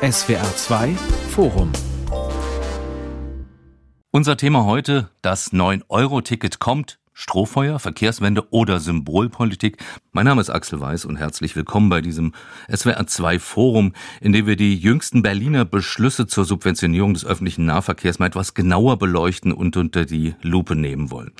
SWR 2 Forum unser Thema heute, das 9-Euro-Ticket kommt, Strohfeuer, Verkehrswende oder Symbolpolitik. Mein Name ist Axel Weiß und herzlich willkommen bei diesem SWR2 Forum, in dem wir die jüngsten Berliner Beschlüsse zur Subventionierung des öffentlichen Nahverkehrs mal etwas genauer beleuchten und unter die Lupe nehmen wollen.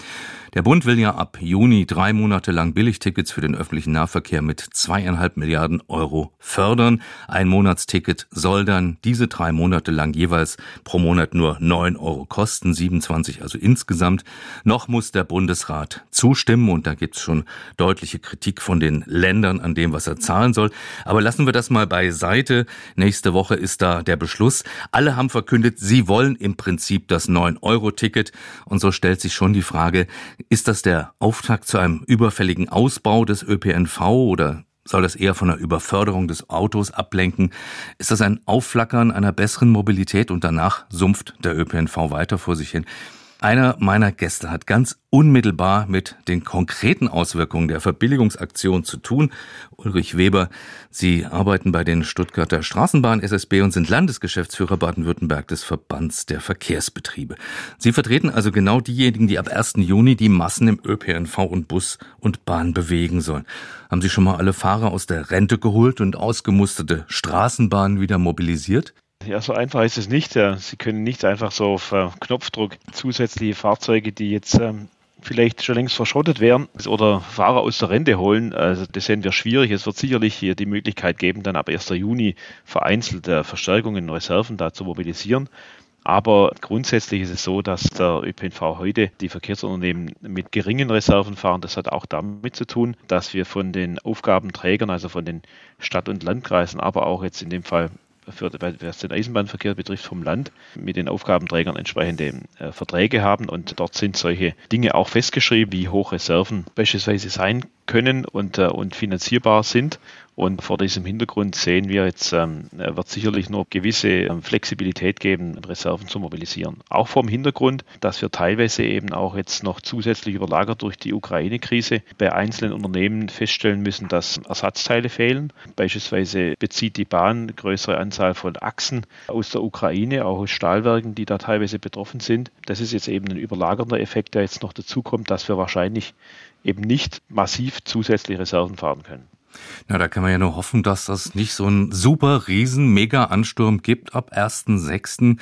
Der Bund will ja ab Juni drei Monate lang Billigtickets für den öffentlichen Nahverkehr mit zweieinhalb Milliarden Euro fördern. Ein Monatsticket soll dann diese drei Monate lang jeweils pro Monat nur neun Euro kosten, 27 also insgesamt. Noch muss der Bundesrat zustimmen und da gibt es schon deutliche Kritik von den Ländern an dem, was er zahlen soll. Aber lassen wir das mal beiseite. Nächste Woche ist da der Beschluss. Alle haben verkündet, sie wollen im Prinzip das 9-Euro-Ticket. Und so stellt sich schon die Frage, ist das der Auftakt zu einem überfälligen Ausbau des ÖPNV oder soll das eher von einer Überförderung des Autos ablenken? Ist das ein Aufflackern einer besseren Mobilität und danach sumpft der ÖPNV weiter vor sich hin? Einer meiner Gäste hat ganz unmittelbar mit den konkreten Auswirkungen der Verbilligungsaktion zu tun. Ulrich Weber, Sie arbeiten bei den Stuttgarter Straßenbahn SSB und sind Landesgeschäftsführer Baden-Württemberg des Verbands der Verkehrsbetriebe. Sie vertreten also genau diejenigen, die ab 1. Juni die Massen im ÖPNV und Bus und Bahn bewegen sollen. Haben Sie schon mal alle Fahrer aus der Rente geholt und ausgemusterte Straßenbahnen wieder mobilisiert? Ja, so einfach ist es nicht. Sie können nicht einfach so auf äh, Knopfdruck zusätzliche Fahrzeuge, die jetzt ähm, vielleicht schon längst verschrottet wären oder Fahrer aus der Rente holen. Also das sehen wir schwierig. Es wird sicherlich hier die Möglichkeit geben, dann ab 1. Juni vereinzelte Verstärkungen, Reserven da zu mobilisieren. Aber grundsätzlich ist es so, dass der ÖPNV heute die Verkehrsunternehmen mit geringen Reserven fahren. Das hat auch damit zu tun, dass wir von den Aufgabenträgern, also von den Stadt- und Landkreisen, aber auch jetzt in dem Fall für, was den Eisenbahnverkehr betrifft, vom Land mit den Aufgabenträgern entsprechende äh, Verträge haben. Und dort sind solche Dinge auch festgeschrieben, wie hoch Reserven beispielsweise sein können und, äh, und finanzierbar sind. Und vor diesem Hintergrund sehen wir jetzt, ähm, wird sicherlich nur gewisse ähm, Flexibilität geben, Reserven zu mobilisieren. Auch vor dem Hintergrund, dass wir teilweise eben auch jetzt noch zusätzlich überlagert durch die Ukraine-Krise bei einzelnen Unternehmen feststellen müssen, dass Ersatzteile fehlen. Beispielsweise bezieht die Bahn größere Anzahl von Achsen aus der Ukraine, auch aus Stahlwerken, die da teilweise betroffen sind. Das ist jetzt eben ein überlagernder Effekt, der jetzt noch dazu kommt, dass wir wahrscheinlich eben nicht massiv zusätzliche Reserven fahren können. Na, da kann man ja nur hoffen, dass das nicht so ein super riesen Mega-Ansturm gibt ab 1.6.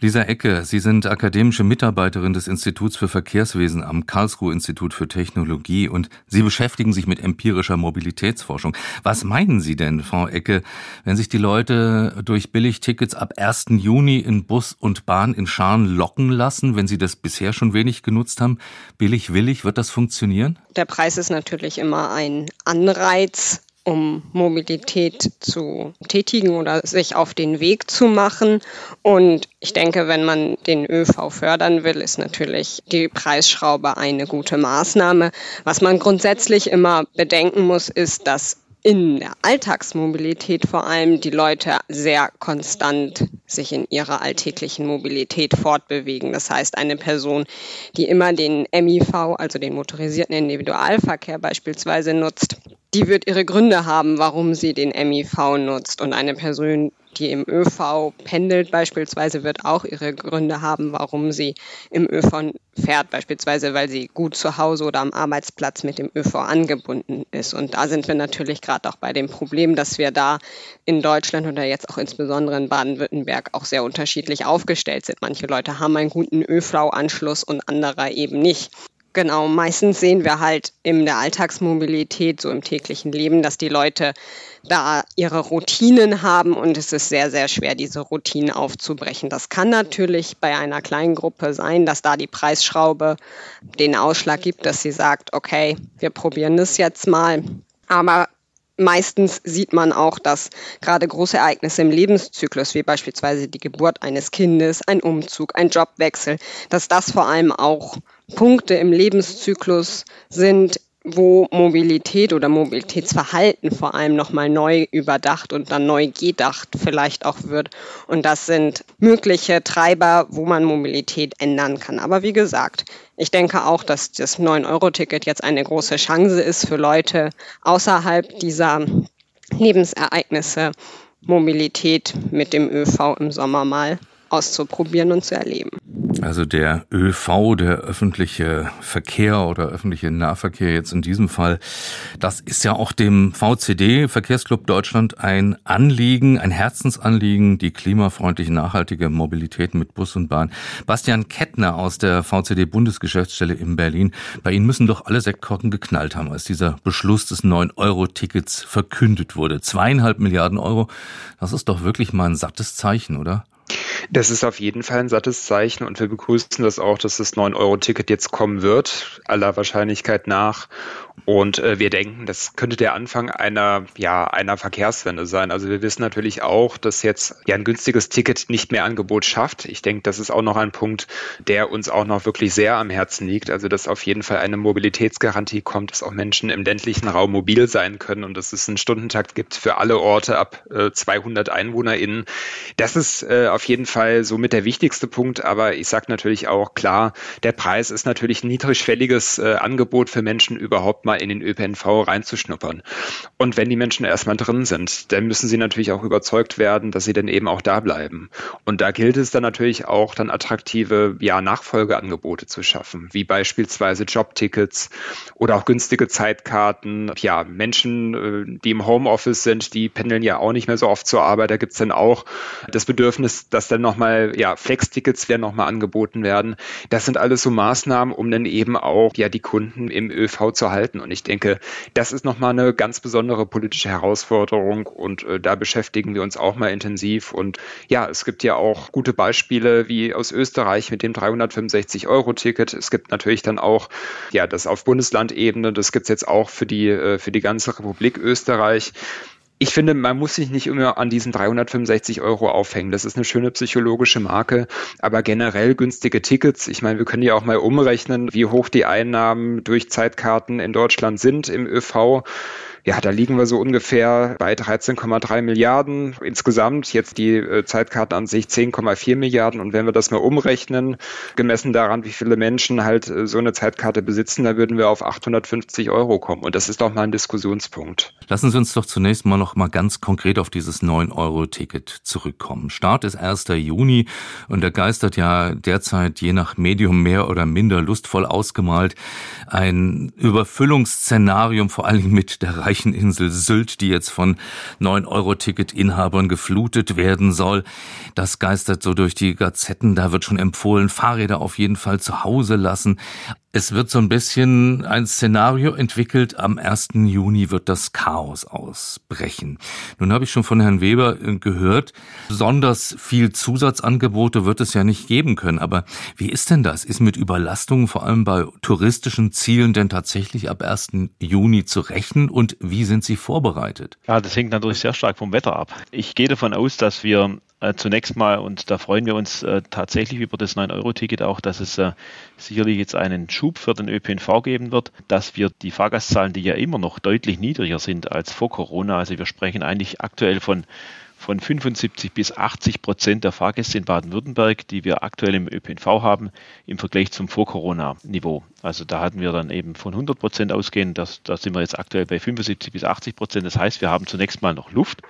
Lisa Ecke, Sie sind akademische Mitarbeiterin des Instituts für Verkehrswesen am Karlsruhe Institut für Technologie und Sie beschäftigen sich mit empirischer Mobilitätsforschung. Was meinen Sie denn, Frau Ecke, wenn sich die Leute durch Billigtickets ab 1. Juni in Bus und Bahn in Scharen locken lassen, wenn sie das bisher schon wenig genutzt haben? Billig, willig, wird das funktionieren? Der Preis ist natürlich immer ein Anreiz, um Mobilität zu tätigen oder sich auf den Weg zu machen. Und ich denke, wenn man den ÖV fördern will, ist natürlich die Preisschraube eine gute Maßnahme. Was man grundsätzlich immer bedenken muss, ist, dass in der Alltagsmobilität vor allem die Leute sehr konstant sich in ihrer alltäglichen Mobilität fortbewegen. Das heißt, eine Person, die immer den MIV, also den motorisierten Individualverkehr beispielsweise nutzt, die wird ihre Gründe haben, warum sie den MIV nutzt. Und eine Person, die im ÖV pendelt beispielsweise, wird auch ihre Gründe haben, warum sie im ÖV fährt, beispielsweise weil sie gut zu Hause oder am Arbeitsplatz mit dem ÖV angebunden ist. Und da sind wir natürlich gerade auch bei dem Problem, dass wir da in Deutschland oder jetzt auch insbesondere in Baden-Württemberg auch sehr unterschiedlich aufgestellt sind. Manche Leute haben einen guten ÖV-Anschluss und andere eben nicht. Genau, meistens sehen wir halt in der Alltagsmobilität, so im täglichen Leben, dass die Leute da ihre Routinen haben und es ist sehr, sehr schwer, diese Routinen aufzubrechen. Das kann natürlich bei einer kleinen Gruppe sein, dass da die Preisschraube den Ausschlag gibt, dass sie sagt, okay, wir probieren das jetzt mal. Aber Meistens sieht man auch, dass gerade große Ereignisse im Lebenszyklus, wie beispielsweise die Geburt eines Kindes, ein Umzug, ein Jobwechsel, dass das vor allem auch Punkte im Lebenszyklus sind, wo Mobilität oder Mobilitätsverhalten vor allem nochmal neu überdacht und dann neu gedacht vielleicht auch wird. Und das sind mögliche Treiber, wo man Mobilität ändern kann. Aber wie gesagt, ich denke auch, dass das 9-Euro-Ticket jetzt eine große Chance ist für Leute außerhalb dieser Lebensereignisse Mobilität mit dem ÖV im Sommer mal auszuprobieren und zu erleben. Also der ÖV, der öffentliche Verkehr oder öffentliche Nahverkehr jetzt in diesem Fall, das ist ja auch dem VCD, Verkehrsclub Deutschland, ein Anliegen, ein Herzensanliegen, die klimafreundliche, nachhaltige Mobilität mit Bus und Bahn. Bastian Kettner aus der VCD Bundesgeschäftsstelle in Berlin. Bei Ihnen müssen doch alle Sektkorken geknallt haben, als dieser Beschluss des 9-Euro-Tickets verkündet wurde. Zweieinhalb Milliarden Euro, das ist doch wirklich mal ein sattes Zeichen, oder? Das ist auf jeden Fall ein sattes Zeichen und wir begrüßen das auch, dass das 9-Euro-Ticket jetzt kommen wird, aller Wahrscheinlichkeit nach. Und äh, wir denken, das könnte der Anfang einer, ja, einer Verkehrswende sein. Also wir wissen natürlich auch, dass jetzt ja ein günstiges Ticket nicht mehr Angebot schafft. Ich denke, das ist auch noch ein Punkt, der uns auch noch wirklich sehr am Herzen liegt. Also dass auf jeden Fall eine Mobilitätsgarantie kommt, dass auch Menschen im ländlichen Raum mobil sein können und dass es einen Stundentakt gibt für alle Orte ab äh, 200 EinwohnerInnen. Das ist äh, auf jeden Fall somit der wichtigste Punkt. Aber ich sage natürlich auch klar, der Preis ist natürlich ein niedrigschwelliges äh, Angebot für Menschen überhaupt mal in den ÖPNV reinzuschnuppern. Und wenn die Menschen erstmal drin sind, dann müssen sie natürlich auch überzeugt werden, dass sie dann eben auch da bleiben. Und da gilt es dann natürlich auch, dann attraktive ja, Nachfolgeangebote zu schaffen, wie beispielsweise Jobtickets oder auch günstige Zeitkarten. Ja, Menschen, äh, die im Homeoffice sind, die pendeln ja auch nicht mehr so oft zur Arbeit. Da gibt es dann auch das Bedürfnis, dass dann nochmal, ja, Flex-Tickets werden nochmal angeboten werden. Das sind alles so Maßnahmen, um dann eben auch ja die Kunden im ÖV zu halten. Und ich denke, das ist nochmal eine ganz besondere politische Herausforderung und äh, da beschäftigen wir uns auch mal intensiv. Und ja, es gibt ja auch gute Beispiele wie aus Österreich mit dem 365-Euro-Ticket. Es gibt natürlich dann auch ja das auf Bundeslandebene. Das gibt es jetzt auch für die, äh, für die ganze Republik Österreich ich finde, man muss sich nicht immer an diesen 365 Euro aufhängen. Das ist eine schöne psychologische Marke, aber generell günstige Tickets. Ich meine, wir können ja auch mal umrechnen, wie hoch die Einnahmen durch Zeitkarten in Deutschland sind im ÖV. Ja, da liegen wir so ungefähr bei 13,3 Milliarden insgesamt. Jetzt die äh, Zeitkarten an sich 10,4 Milliarden. Und wenn wir das mal umrechnen, gemessen daran, wie viele Menschen halt äh, so eine Zeitkarte besitzen, da würden wir auf 850 Euro kommen. Und das ist doch mal ein Diskussionspunkt. Lassen Sie uns doch zunächst mal noch mal ganz konkret auf dieses 9-Euro-Ticket zurückkommen. Start ist 1. Juni und da geistert ja derzeit je nach Medium mehr oder minder lustvoll ausgemalt ein Überfüllungsszenarium, vor allem mit der Reichweite Zeicheninsel Sylt, die jetzt von 9-Euro-Ticket-Inhabern geflutet werden soll. Das geistert so durch die Gazetten. Da wird schon empfohlen, Fahrräder auf jeden Fall zu Hause lassen. Es wird so ein bisschen ein Szenario entwickelt. Am 1. Juni wird das Chaos ausbrechen. Nun habe ich schon von Herrn Weber äh, gehört, besonders viel Zusatzangebote wird es ja nicht geben können. Aber wie ist denn das? Ist mit Überlastungen vor allem bei touristischen Zielen denn tatsächlich ab 1. Juni zu rechnen? Und wie sind Sie vorbereitet? Ja, das hängt natürlich sehr stark vom Wetter ab. Ich gehe davon aus, dass wir äh, zunächst mal, und da freuen wir uns äh, tatsächlich über das 9-Euro-Ticket auch, dass es äh, sicherlich jetzt einen Schub für den ÖPNV geben wird, dass wir die Fahrgastzahlen, die ja immer noch deutlich niedriger sind als vor Corona, also wir sprechen eigentlich aktuell von von 75 bis 80 Prozent der Fahrgäste in Baden-Württemberg, die wir aktuell im ÖPNV haben, im Vergleich zum Vor-Corona-Niveau. Also da hatten wir dann eben von 100 Prozent ausgehend, da sind wir jetzt aktuell bei 75 bis 80 Prozent. Das heißt, wir haben zunächst mal noch Luft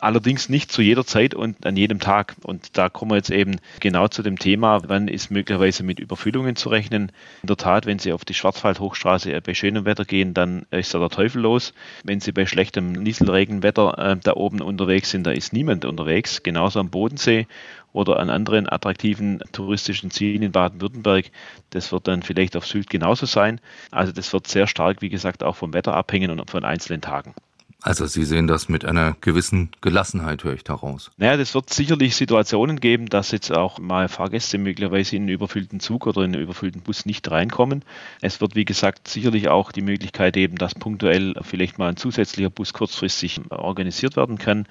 allerdings nicht zu jeder Zeit und an jedem Tag. Und da kommen wir jetzt eben genau zu dem Thema, wann ist möglicherweise mit Überfüllungen zu rechnen. In der Tat, wenn Sie auf die Schwarzwald-Hochstraße bei schönem Wetter gehen, dann ist da der Teufel los. Wenn Sie bei schlechtem Nieselregenwetter äh, da oben unterwegs sind, da ist niemand unterwegs. Genauso am Bodensee oder an anderen attraktiven touristischen Zielen in Baden-Württemberg. Das wird dann vielleicht auf Sylt genauso sein. Also das wird sehr stark, wie gesagt, auch vom Wetter abhängen und von einzelnen Tagen. Also Sie sehen das mit einer gewissen Gelassenheit, höre ich daraus. Naja, das wird sicherlich Situationen geben, dass jetzt auch mal Fahrgäste möglicherweise in einen überfüllten Zug oder in einen überfüllten Bus nicht reinkommen. Es wird, wie gesagt, sicherlich auch die Möglichkeit geben, dass punktuell vielleicht mal ein zusätzlicher Bus kurzfristig organisiert werden kann.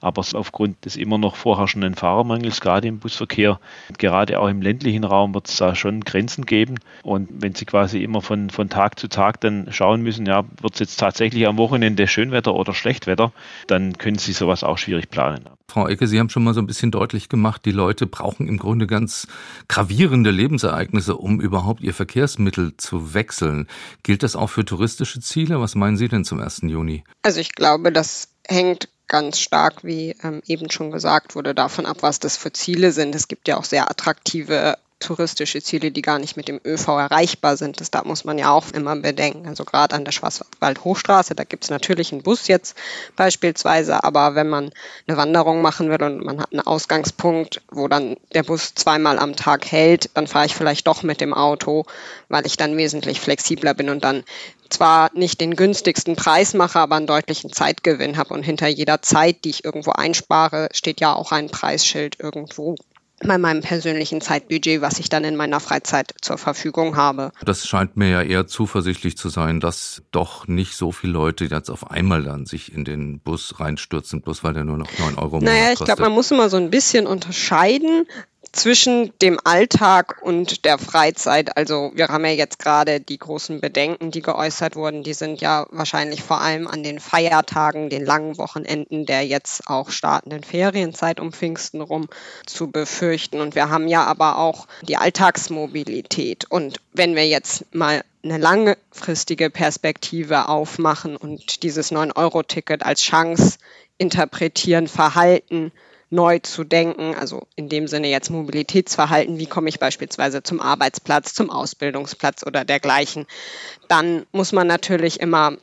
Aber aufgrund des immer noch vorherrschenden Fahrermangels, gerade im Busverkehr, gerade auch im ländlichen Raum, wird es da schon Grenzen geben. Und wenn Sie quasi immer von, von Tag zu Tag dann schauen müssen, ja, wird es jetzt tatsächlich am Wochenende Schönwetter oder Schlechtwetter, dann können Sie sowas auch schwierig planen. Frau Ecke, Sie haben schon mal so ein bisschen deutlich gemacht, die Leute brauchen im Grunde ganz gravierende Lebensereignisse, um überhaupt ihr Verkehrsmittel zu wechseln. Gilt das auch für touristische Ziele? Was meinen Sie denn zum 1. Juni? Also ich glaube, das hängt ganz stark, wie ähm, eben schon gesagt wurde, davon ab, was das für Ziele sind. Es gibt ja auch sehr attraktive touristische Ziele, die gar nicht mit dem ÖV erreichbar sind. Das da muss man ja auch immer bedenken. Also gerade an der Schwarzwald-Hochstraße, da gibt es natürlich einen Bus jetzt beispielsweise, aber wenn man eine Wanderung machen will und man hat einen Ausgangspunkt, wo dann der Bus zweimal am Tag hält, dann fahre ich vielleicht doch mit dem Auto, weil ich dann wesentlich flexibler bin und dann zwar nicht den günstigsten Preis mache, aber einen deutlichen Zeitgewinn habe. Und hinter jeder Zeit, die ich irgendwo einspare, steht ja auch ein Preisschild irgendwo bei meinem persönlichen Zeitbudget, was ich dann in meiner Freizeit zur Verfügung habe. Das scheint mir ja eher zuversichtlich zu sein, dass doch nicht so viele Leute jetzt auf einmal dann sich in den Bus reinstürzen, bloß weil der nur noch 9 Euro im Naja, ich glaube, man muss immer so ein bisschen unterscheiden zwischen dem Alltag und der Freizeit. Also wir haben ja jetzt gerade die großen Bedenken, die geäußert wurden, die sind ja wahrscheinlich vor allem an den Feiertagen, den langen Wochenenden der jetzt auch startenden Ferienzeit um Pfingsten rum zu befürchten. Und wir haben ja aber auch die Alltagsmobilität. Und wenn wir jetzt mal eine langfristige Perspektive aufmachen und dieses 9-Euro-Ticket als Chance interpretieren, Verhalten neu zu denken, also in dem Sinne jetzt Mobilitätsverhalten, wie komme ich beispielsweise zum Arbeitsplatz, zum Ausbildungsplatz oder dergleichen, dann muss man natürlich immer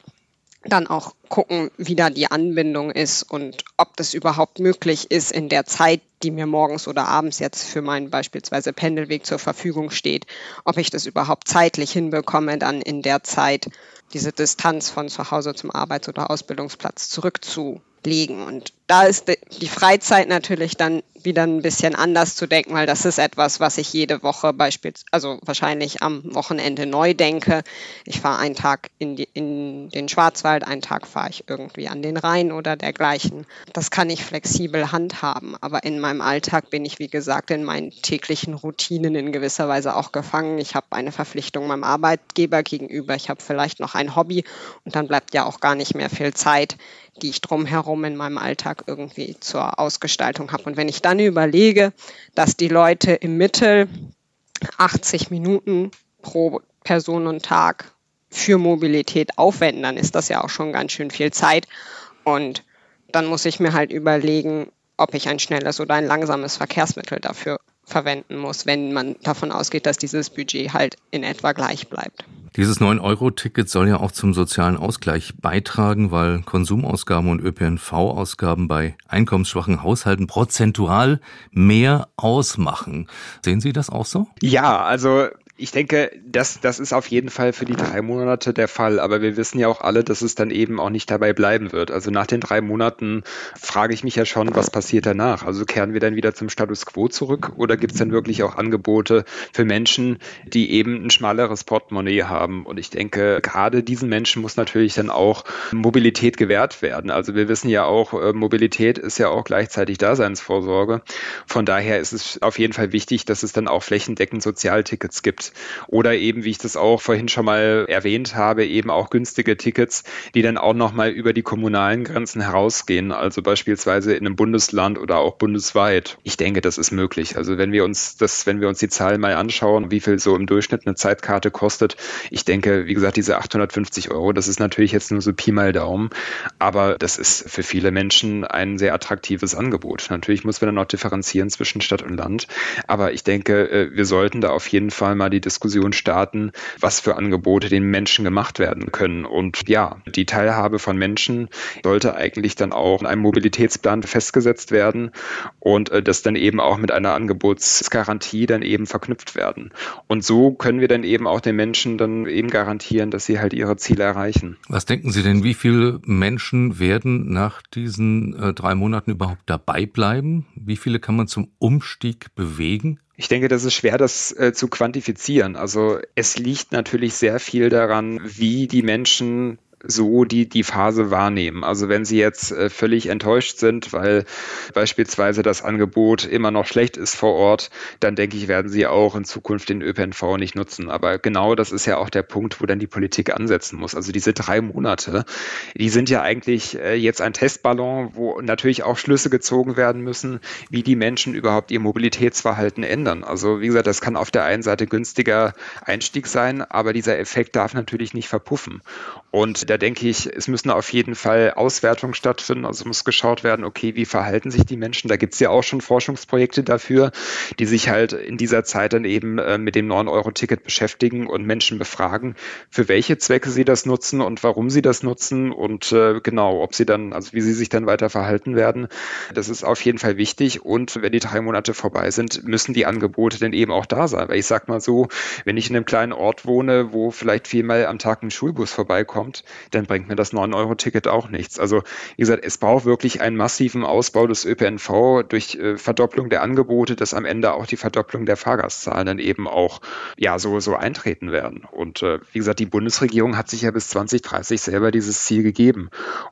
dann auch gucken, wie da die Anbindung ist und ob das überhaupt möglich ist in der Zeit, die mir morgens oder abends jetzt für meinen beispielsweise Pendelweg zur Verfügung steht, ob ich das überhaupt zeitlich hinbekomme, dann in der Zeit diese Distanz von zu Hause zum Arbeits- oder Ausbildungsplatz zurückzulegen. Und da ist die Freizeit natürlich dann wieder ein bisschen anders zu denken, weil das ist etwas, was ich jede Woche beispielsweise, also wahrscheinlich am Wochenende neu denke. Ich fahre einen Tag in, die, in den Schwarzwald, einen Tag fahre ich irgendwie an den Rhein oder dergleichen. Das kann ich flexibel handhaben, aber in meinem Alltag bin ich, wie gesagt, in meinen täglichen Routinen in gewisser Weise auch gefangen. Ich habe eine Verpflichtung meinem Arbeitgeber gegenüber, ich habe vielleicht noch ein Hobby und dann bleibt ja auch gar nicht mehr viel Zeit, die ich drumherum in meinem Alltag irgendwie zur Ausgestaltung habe. Und wenn ich dann überlege, dass die Leute im Mittel 80 Minuten pro Person und Tag für Mobilität aufwenden, dann ist das ja auch schon ganz schön viel Zeit. Und dann muss ich mir halt überlegen, ob ich ein schnelles oder ein langsames Verkehrsmittel dafür verwenden muss, wenn man davon ausgeht, dass dieses Budget halt in etwa gleich bleibt. Dieses 9-Euro-Ticket soll ja auch zum sozialen Ausgleich beitragen, weil Konsumausgaben und ÖPNV-Ausgaben bei einkommensschwachen Haushalten prozentual mehr ausmachen. Sehen Sie das auch so? Ja, also ich denke, das, das ist auf jeden Fall für die drei Monate der Fall. Aber wir wissen ja auch alle, dass es dann eben auch nicht dabei bleiben wird. Also nach den drei Monaten frage ich mich ja schon, was passiert danach? Also kehren wir dann wieder zum Status quo zurück oder gibt es dann wirklich auch Angebote für Menschen, die eben ein schmaleres Portemonnaie haben? Und ich denke, gerade diesen Menschen muss natürlich dann auch Mobilität gewährt werden. Also wir wissen ja auch, äh, Mobilität ist ja auch gleichzeitig Daseinsvorsorge. Von daher ist es auf jeden Fall wichtig, dass es dann auch flächendeckend Sozialtickets gibt oder eben, wie ich das auch vorhin schon mal erwähnt habe, eben auch günstige Tickets, die dann auch nochmal über die kommunalen Grenzen herausgehen, also beispielsweise in einem Bundesland oder auch bundesweit. Ich denke, das ist möglich. Also wenn wir uns das, wenn wir uns die Zahlen mal anschauen, wie viel so im Durchschnitt eine Zeitkarte kostet, ich denke, wie gesagt, diese 850 Euro, das ist natürlich jetzt nur so Pi mal Daumen, aber das ist für viele Menschen ein sehr attraktives Angebot. Natürlich muss man dann auch differenzieren zwischen Stadt und Land, aber ich denke, äh, wir sollten da auf jeden Fall mal die Diskussion starten, was für Angebote den Menschen gemacht werden können. Und ja, die Teilhabe von Menschen sollte eigentlich dann auch in einem Mobilitätsplan festgesetzt werden und äh, das dann eben auch mit einer Angebotsgarantie dann eben verknüpft werden. Und so können wir dann eben auch den Menschen dann eben garantieren, dass sie halt ihre Ziele erreichen. Was denken Sie denn, wie viele Menschen werden nach diesen äh, drei Monaten überhaupt dabei bleiben? Wie viele kann man zum Umstieg bewegen? Ich denke, das ist schwer, das äh, zu quantifizieren. Also es liegt natürlich sehr viel daran, wie die Menschen so die, die Phase wahrnehmen. Also wenn Sie jetzt äh, völlig enttäuscht sind, weil beispielsweise das Angebot immer noch schlecht ist vor Ort, dann denke ich, werden Sie auch in Zukunft den ÖPNV nicht nutzen. Aber genau das ist ja auch der Punkt, wo dann die Politik ansetzen muss. Also diese drei Monate, die sind ja eigentlich äh, jetzt ein Testballon, wo natürlich auch Schlüsse gezogen werden müssen, wie die Menschen überhaupt ihr Mobilitätsverhalten ändern. Also wie gesagt, das kann auf der einen Seite günstiger Einstieg sein, aber dieser Effekt darf natürlich nicht verpuffen. Und da denke ich, es müssen auf jeden Fall Auswertungen stattfinden. Also muss geschaut werden, okay, wie verhalten sich die Menschen? Da gibt es ja auch schon Forschungsprojekte dafür, die sich halt in dieser Zeit dann eben äh, mit dem 9-Euro-Ticket beschäftigen und Menschen befragen, für welche Zwecke sie das nutzen und warum sie das nutzen und äh, genau, ob sie dann, also wie sie sich dann weiter verhalten werden. Das ist auf jeden Fall wichtig. Und wenn die drei Monate vorbei sind, müssen die Angebote dann eben auch da sein. Weil ich sag mal so, wenn ich in einem kleinen Ort wohne, wo vielleicht viermal am Tag ein Schulbus vorbeikommt, dann bringt mir das 9-Euro-Ticket auch nichts. Also wie gesagt, es braucht wirklich einen massiven Ausbau des ÖPNV durch äh, Verdopplung der Angebote, dass am Ende auch die Verdopplung der Fahrgastzahlen dann eben auch ja so, so eintreten werden. Und äh, wie gesagt, die Bundesregierung hat sich ja bis 2030 selber dieses Ziel gegeben.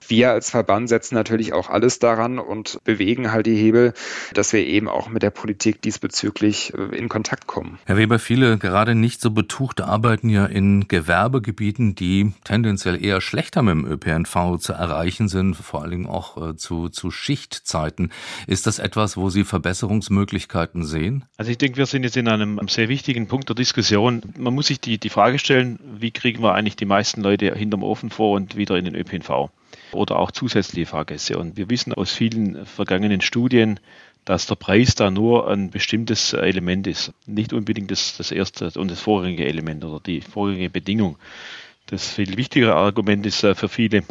Wir als Verband setzen natürlich auch alles daran und bewegen halt die Hebel, dass wir eben auch mit der Politik diesbezüglich äh, in Kontakt kommen. Herr Weber, viele gerade nicht so betuchte arbeiten ja in Gewerbegebieten, die tendenziell eher schlechter mit dem ÖPNV zu erreichen sind, vor allen Dingen auch äh, zu, zu Schichtzeiten. Ist das etwas, wo Sie Verbesserungsmöglichkeiten sehen? Also ich denke, wir sind jetzt in einem sehr wichtigen Punkt der Diskussion. Man muss sich die, die Frage stellen, wie kriegen wir eigentlich die meisten Leute hinterm Ofen vor und wieder in den ÖPNV? Oder auch zusätzliche Fahrgäste. Und wir wissen aus vielen vergangenen Studien, dass der Preis da nur ein bestimmtes Element ist, nicht unbedingt das, das erste und das vorrangige Element oder die vorrangige Bedingung. Das viel wichtigere Argument ist äh, für viele,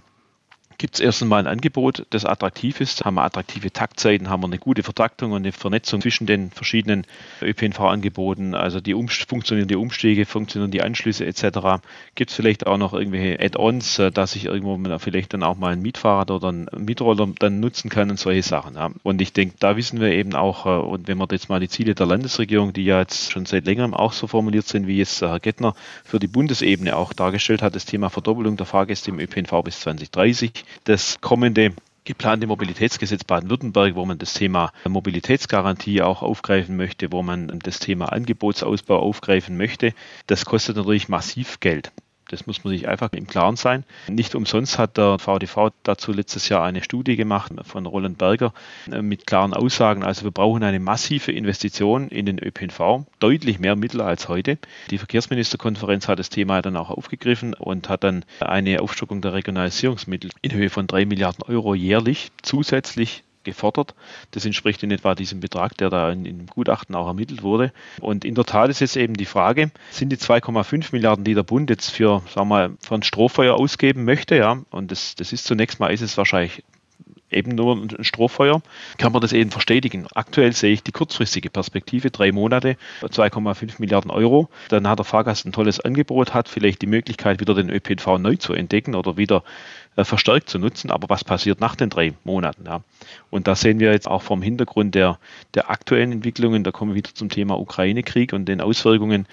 gibt es erst einmal ein Angebot, das attraktiv ist, haben wir attraktive Taktzeiten, haben wir eine gute Vertaktung und eine Vernetzung zwischen den verschiedenen ÖPNV-Angeboten, also die um, funktionieren die Umstiege, funktionieren die Anschlüsse etc. Gibt es vielleicht auch noch irgendwelche Add-ons, äh, dass ich irgendwo vielleicht dann auch mal ein Mietfahrrad oder ein Mietroller dann nutzen kann und solche Sachen. Ja. Und ich denke, da wissen wir eben auch, äh, und wenn wir jetzt mal die Ziele der Landesregierung, die ja jetzt schon seit längerem auch so formuliert sind, wie es Herr Gettner für die Bundesebene auch dargestellt hat, das Thema Verdoppelung der Fahrgäste im ÖPNV bis 2030, das kommende geplante Mobilitätsgesetz Baden-Württemberg, wo man das Thema Mobilitätsgarantie auch aufgreifen möchte, wo man das Thema Angebotsausbau aufgreifen möchte, das kostet natürlich massiv Geld. Das muss man sich einfach im Klaren sein. Nicht umsonst hat der VDV dazu letztes Jahr eine Studie gemacht von Roland Berger äh, mit klaren Aussagen. Also wir brauchen eine massive Investition in den ÖPNV, deutlich mehr Mittel als heute. Die Verkehrsministerkonferenz hat das Thema dann auch aufgegriffen und hat dann eine Aufstockung der Regionalisierungsmittel in Höhe von drei Milliarden Euro jährlich zusätzlich gefordert. Das entspricht in etwa diesem Betrag, der da in, in, Gutachten auch ermittelt wurde. Und in der Tat ist jetzt eben die Frage, sind die 2,5 Milliarden, die der Bund jetzt für, sagen wir mal, für ein Strohfeuer ausgeben möchte, ja, und das, das ist zunächst mal, ist es wahrscheinlich eben nur ein Strohfeuer, kann man das eben verstetigen. Aktuell sehe ich die kurzfristige Perspektive, drei Monate, 2,5 Milliarden Euro. Dann hat der Fahrgast ein tolles Angebot, hat vielleicht die Möglichkeit, wieder den ÖPNV neu zu entdecken oder wieder äh, verstärkt zu nutzen. Aber was passiert nach den drei Monaten? Ja? Und da sehen wir jetzt auch vom Hintergrund der, der aktuellen Entwicklungen, da kommen wir wieder zum Thema Ukraine-Krieg und den Auswirkungen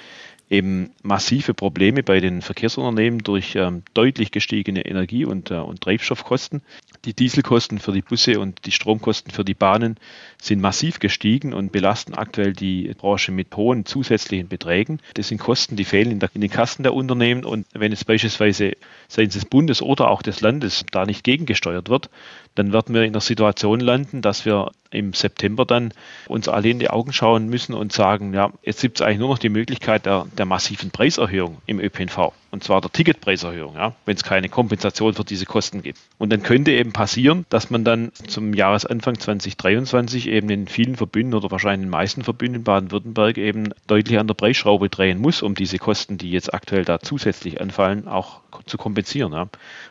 eben massive Probleme bei den Verkehrsunternehmen durch ähm, deutlich gestiegene Energie- und, äh, und Treibstoffkosten. Die Dieselkosten für die Busse und die Stromkosten für die Bahnen sind massiv gestiegen und belasten aktuell die Branche mit hohen zusätzlichen Beträgen. Das sind Kosten, die fehlen in, der, in den Kassen der Unternehmen und wenn es beispielsweise seitens des Bundes oder auch des Landes da nicht gegengesteuert wird, dann werden wir in der Situation landen, dass wir im September dann uns alle in die Augen schauen müssen und sagen, ja, jetzt gibt es eigentlich nur noch die Möglichkeit der, der massiven Preiserhöhung im ÖPNV. Und zwar der Ticketpreiserhöhung, ja, wenn es keine Kompensation für diese Kosten gibt. Und dann könnte eben passieren, dass man dann zum Jahresanfang 2023 eben in vielen Verbünden oder wahrscheinlich in den meisten Verbünden Baden-Württemberg eben deutlich an der Preisschraube drehen muss, um diese Kosten, die jetzt aktuell da zusätzlich anfallen, auch zu kompensieren. Ja.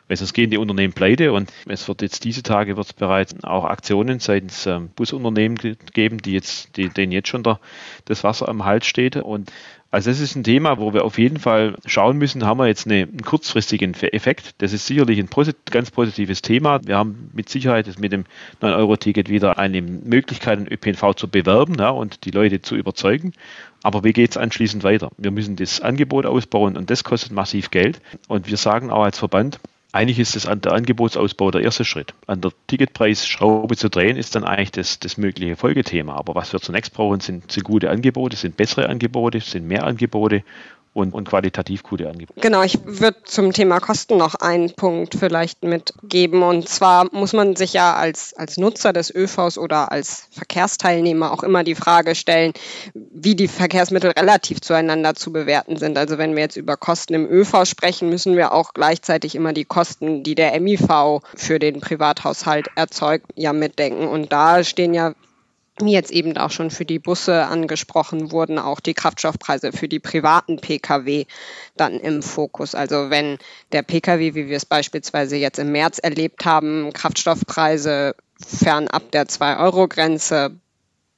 Weil sonst gehen die Unternehmen pleite und es wird jetzt diese Tage wird es bereits auch Aktionen seitens ähm, Busunternehmen geben, die jetzt, die, denen jetzt schon der, das Wasser am Hals steht. Und also das ist ein Thema, wo wir auf jeden Fall schauen müssen, haben wir jetzt eine, einen kurzfristigen Effekt. Das ist sicherlich ein posit ganz positives Thema. Wir haben mit Sicherheit mit dem 9-Euro-Ticket wieder eine Möglichkeit, den ÖPNV zu bewerben ja, und die Leute zu überzeugen. Aber wie geht es anschließend weiter? Wir müssen das Angebot ausbauen und das kostet massiv Geld. Und wir sagen auch als Verband, eigentlich ist an der Angebotsausbau der erste Schritt. An der Ticketpreisschraube zu drehen, ist dann eigentlich das, das mögliche Folgethema. Aber was wir zunächst brauchen, sind, sind gute Angebote, sind bessere Angebote, sind mehr Angebote und, und qualitativ gute Angebote. Genau, ich würde zum Thema Kosten noch einen Punkt vielleicht mitgeben. Und zwar muss man sich ja als, als Nutzer des ÖVs oder als Verkehrsteilnehmer auch immer die Frage stellen, wie die Verkehrsmittel relativ zueinander zu bewerten sind. Also wenn wir jetzt über Kosten im ÖV sprechen, müssen wir auch gleichzeitig immer die Kosten, die der MIV für den Privathaushalt erzeugt, ja mitdenken. Und da stehen ja wie jetzt eben auch schon für die Busse angesprochen wurden, auch die Kraftstoffpreise für die privaten Pkw dann im Fokus. Also wenn der Pkw, wie wir es beispielsweise jetzt im März erlebt haben, Kraftstoffpreise fernab der 2-Euro-Grenze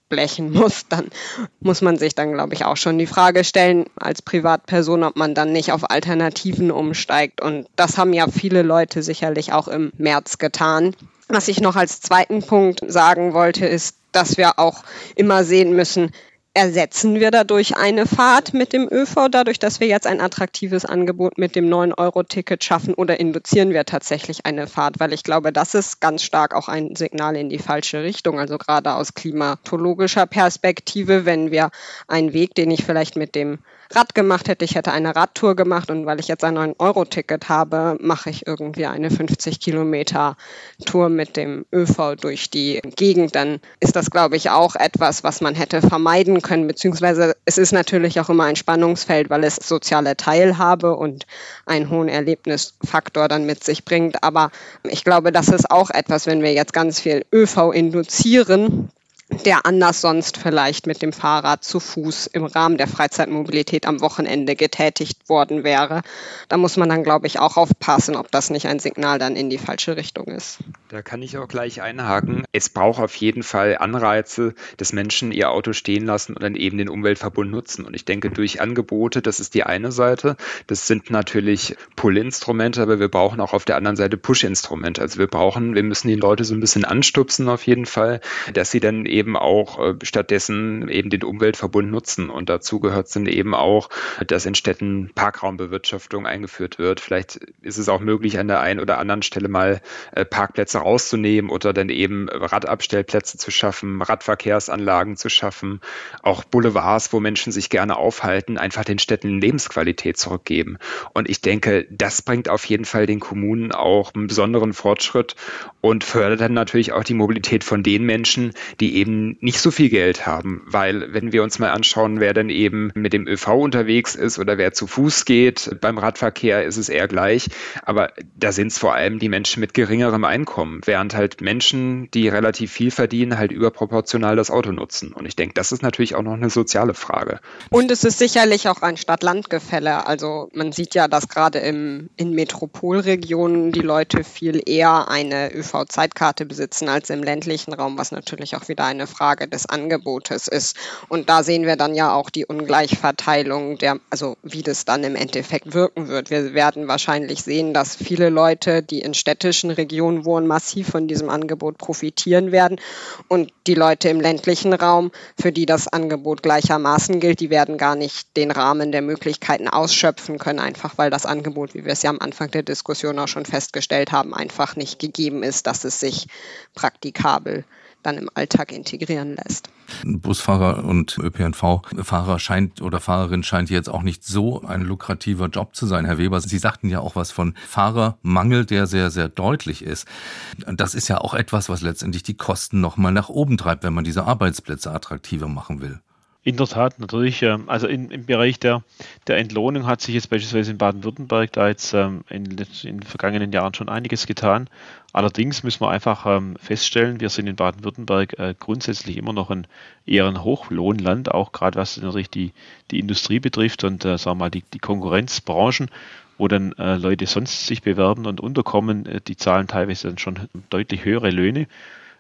blechen muss, dann muss man sich dann, glaube ich, auch schon die Frage stellen als Privatperson, ob man dann nicht auf Alternativen umsteigt. Und das haben ja viele Leute sicherlich auch im März getan. Was ich noch als zweiten Punkt sagen wollte, ist, dass wir auch immer sehen müssen, ersetzen wir dadurch eine Fahrt mit dem ÖV, dadurch, dass wir jetzt ein attraktives Angebot mit dem 9-Euro-Ticket schaffen oder induzieren wir tatsächlich eine Fahrt? Weil ich glaube, das ist ganz stark auch ein Signal in die falsche Richtung. Also gerade aus klimatologischer Perspektive, wenn wir einen Weg, den ich vielleicht mit dem Rad gemacht hätte, ich hätte eine Radtour gemacht und weil ich jetzt ein 9-Euro-Ticket habe, mache ich irgendwie eine 50 Kilometer Tour mit dem ÖV durch die Gegend, dann ist das, glaube ich, auch etwas, was man hätte vermeiden können, beziehungsweise es ist natürlich auch immer ein Spannungsfeld, weil es soziale Teilhabe und einen hohen Erlebnisfaktor dann mit sich bringt. Aber ich glaube, das ist auch etwas, wenn wir jetzt ganz viel ÖV induzieren, der anders sonst vielleicht mit dem Fahrrad zu Fuß im Rahmen der Freizeitmobilität am Wochenende getätigt worden wäre. Da muss man dann, glaube ich, auch aufpassen, ob das nicht ein Signal dann in die falsche Richtung ist. Da kann ich auch gleich einhaken. Es braucht auf jeden Fall Anreize, dass Menschen ihr Auto stehen lassen und dann eben den Umweltverbund nutzen. Und ich denke, durch Angebote, das ist die eine Seite. Das sind natürlich Pull-Instrumente, aber wir brauchen auch auf der anderen Seite Push-Instrumente. Also wir brauchen, wir müssen die Leute so ein bisschen anstupsen auf jeden Fall, dass sie dann eben eben auch äh, stattdessen eben den Umweltverbund nutzen. Und dazu gehört dann eben auch, dass in Städten Parkraumbewirtschaftung eingeführt wird. Vielleicht ist es auch möglich, an der einen oder anderen Stelle mal äh, Parkplätze rauszunehmen oder dann eben Radabstellplätze zu schaffen, Radverkehrsanlagen zu schaffen, auch Boulevards, wo Menschen sich gerne aufhalten, einfach den Städten Lebensqualität zurückgeben. Und ich denke, das bringt auf jeden Fall den Kommunen auch einen besonderen Fortschritt und fördert dann natürlich auch die Mobilität von den Menschen, die eben eben nicht so viel Geld haben, weil wenn wir uns mal anschauen, wer denn eben mit dem ÖV unterwegs ist oder wer zu Fuß geht, beim Radverkehr ist es eher gleich, aber da sind es vor allem die Menschen mit geringerem Einkommen, während halt Menschen, die relativ viel verdienen, halt überproportional das Auto nutzen. Und ich denke, das ist natürlich auch noch eine soziale Frage. Und es ist sicherlich auch ein Stadt-Land-Gefälle. Also man sieht ja, dass gerade in Metropolregionen die Leute viel eher eine ÖV-Zeitkarte besitzen als im ländlichen Raum, was natürlich auch wieder ein eine Frage des Angebotes ist. Und da sehen wir dann ja auch die Ungleichverteilung der, also wie das dann im Endeffekt wirken wird. Wir werden wahrscheinlich sehen, dass viele Leute, die in städtischen Regionen wohnen, massiv von diesem Angebot profitieren werden. Und die Leute im ländlichen Raum, für die das Angebot gleichermaßen gilt, die werden gar nicht den Rahmen der Möglichkeiten ausschöpfen können, einfach weil das Angebot, wie wir es ja am Anfang der Diskussion auch schon festgestellt haben, einfach nicht gegeben ist, dass es sich praktikabel dann im Alltag integrieren lässt. Busfahrer und ÖPNV-Fahrer scheint oder Fahrerin scheint jetzt auch nicht so ein lukrativer Job zu sein. Herr Weber, Sie sagten ja auch was von Fahrermangel, der sehr, sehr deutlich ist. Das ist ja auch etwas, was letztendlich die Kosten nochmal nach oben treibt, wenn man diese Arbeitsplätze attraktiver machen will. In der Tat, natürlich. Ähm, also in, im Bereich der, der Entlohnung hat sich jetzt beispielsweise in Baden-Württemberg da jetzt ähm, in, in, den vergangenen Jahren schon einiges getan. Allerdings müssen wir einfach ähm, feststellen, wir sind in Baden-Württemberg äh, grundsätzlich immer noch ein eher ein Hochlohnland, auch gerade was natürlich die, die Industrie betrifft und äh, sagen wir mal die, die Konkurrenzbranchen wo dann äh, Leute sonst sich bewerben und unterkommen, die zahlen teilweise dann schon deutlich höhere Löhne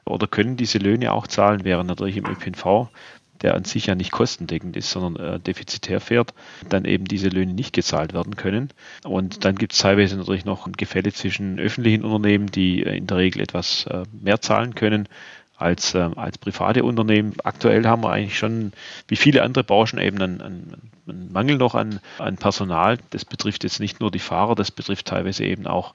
oder können diese Löhne auch zahlen, während natürlich im ÖPNV der an sich ja nicht kostendeckend ist, sondern äh, defizitär fährt, dann eben diese Löhne nicht gezahlt werden können. Und dann gibt es teilweise natürlich noch ein Gefälle zwischen öffentlichen Unternehmen, die äh, in der Regel etwas äh, mehr zahlen können als, äh, als private Unternehmen. Aktuell haben wir eigentlich schon, wie viele andere Branchen, eben einen, einen, einen Mangel noch an, an Personal. Das betrifft jetzt nicht nur die Fahrer, das betrifft teilweise eben auch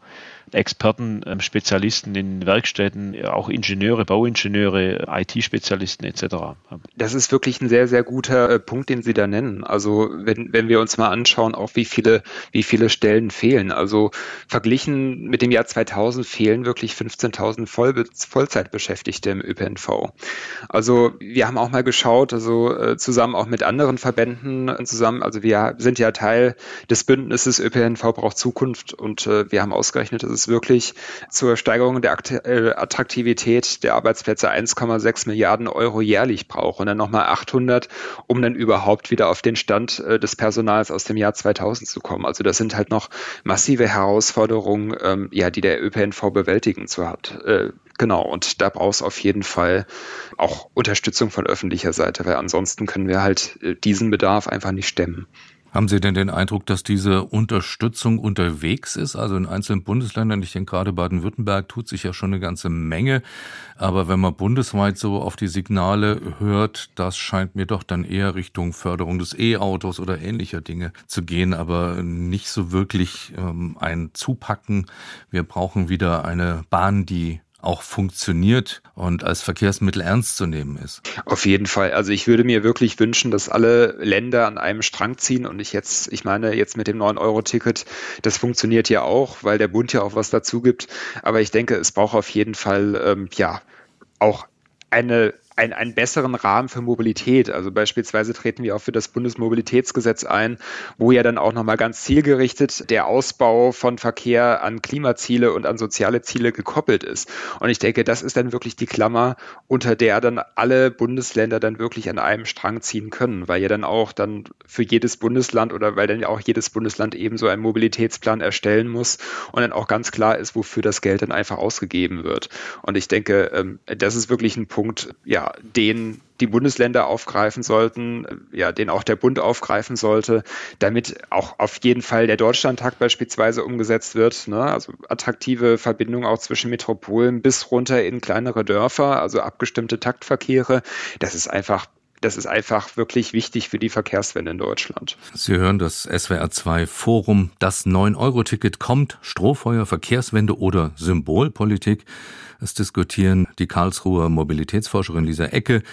Experten, ähm, Spezialisten in Werkstätten, auch Ingenieure, Bauingenieure, IT-Spezialisten etc. Das ist wirklich ein sehr, sehr guter äh, Punkt, den Sie da nennen. Also wenn, wenn wir uns mal anschauen, auch wie viele, wie viele Stellen fehlen. Also verglichen mit dem Jahr 2000 fehlen wirklich 15.000 Voll, Vollzeitbeschäftigte im ÖPNV. Also wir haben auch mal geschaut, also äh, zusammen auch mit anderen Verbänden zusammen, also wir sind ja Teil des Bündnisses ÖPNV braucht Zukunft und äh, wir haben ausgerechnet, dass es wirklich zur Steigerung der Attraktivität der Arbeitsplätze 1,6 Milliarden Euro jährlich braucht und dann nochmal 800, um dann überhaupt wieder auf den Stand äh, des Personals aus dem Jahr 2000 zu kommen. Also das sind halt noch massive Herausforderungen, ähm, ja, die der ÖPNV bewältigen zu hat. Äh, genau, und da braucht es auf jeden Fall auch Unterstützung von öffentlicher Seite, weil ansonsten können wir halt äh, diesen Bedarf einfach nicht stemmen. Haben Sie denn den Eindruck, dass diese Unterstützung unterwegs ist? Also in einzelnen Bundesländern, ich denke gerade Baden-Württemberg tut sich ja schon eine ganze Menge. Aber wenn man bundesweit so auf die Signale hört, das scheint mir doch dann eher Richtung Förderung des E-Autos oder ähnlicher Dinge zu gehen, aber nicht so wirklich ähm, ein Zupacken. Wir brauchen wieder eine Bahn, die auch funktioniert und als Verkehrsmittel ernst zu nehmen ist. Auf jeden Fall. Also ich würde mir wirklich wünschen, dass alle Länder an einem Strang ziehen und ich jetzt, ich meine jetzt mit dem 9-Euro-Ticket, das funktioniert ja auch, weil der Bund ja auch was dazu gibt. Aber ich denke, es braucht auf jeden Fall, ähm, ja, auch eine ein, einen besseren Rahmen für Mobilität. Also beispielsweise treten wir auch für das Bundesmobilitätsgesetz ein, wo ja dann auch nochmal ganz zielgerichtet der Ausbau von Verkehr an Klimaziele und an soziale Ziele gekoppelt ist. Und ich denke, das ist dann wirklich die Klammer, unter der dann alle Bundesländer dann wirklich an einem Strang ziehen können, weil ja dann auch dann für jedes Bundesland oder weil dann ja auch jedes Bundesland eben so einen Mobilitätsplan erstellen muss und dann auch ganz klar ist, wofür das Geld dann einfach ausgegeben wird. Und ich denke, ähm, das ist wirklich ein Punkt, ja, den die Bundesländer aufgreifen sollten, ja, den auch der Bund aufgreifen sollte, damit auch auf jeden Fall der Deutschlandtakt beispielsweise umgesetzt wird. Ne? Also attraktive Verbindungen auch zwischen Metropolen bis runter in kleinere Dörfer, also abgestimmte Taktverkehre. Das ist einfach das ist einfach wirklich wichtig für die Verkehrswende in Deutschland. Sie hören das SWR2 Forum. Das 9-Euro-Ticket kommt. Strohfeuer, Verkehrswende oder Symbolpolitik. Es diskutieren die Karlsruher Mobilitätsforscherin Lisa Ecke,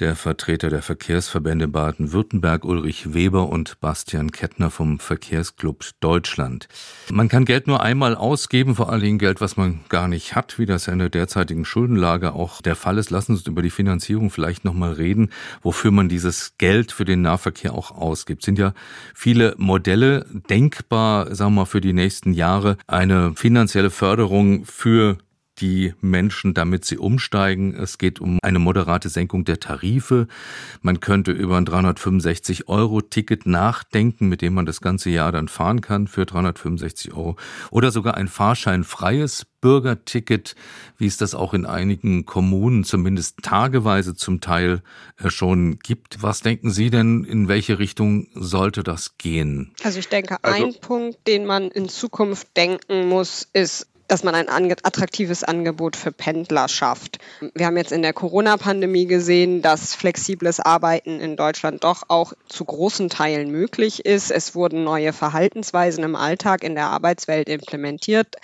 der Vertreter der Verkehrsverbände Baden-Württemberg Ulrich Weber und Bastian Kettner vom Verkehrsclub Deutschland. Man kann Geld nur einmal ausgeben, vor allen Dingen Geld, was man gar nicht hat, wie das in der derzeitigen Schuldenlage auch der Fall ist. Lassen Sie uns über die Finanzierung vielleicht nochmal reden, wofür man dieses Geld für den Nahverkehr auch ausgibt. Sind ja viele Modelle denkbar, sagen wir mal, für die nächsten Jahre eine finanzielle Förderung für die Menschen, damit sie umsteigen. Es geht um eine moderate Senkung der Tarife. Man könnte über ein 365 Euro Ticket nachdenken, mit dem man das ganze Jahr dann fahren kann für 365 Euro. Oder sogar ein fahrscheinfreies Bürgerticket, wie es das auch in einigen Kommunen zumindest tageweise zum Teil äh, schon gibt. Was denken Sie denn, in welche Richtung sollte das gehen? Also ich denke, also, ein Punkt, den man in Zukunft denken muss, ist dass man ein attraktives Angebot für Pendler schafft. Wir haben jetzt in der Corona-Pandemie gesehen, dass flexibles Arbeiten in Deutschland doch auch zu großen Teilen möglich ist. Es wurden neue Verhaltensweisen im Alltag in der Arbeitswelt implementiert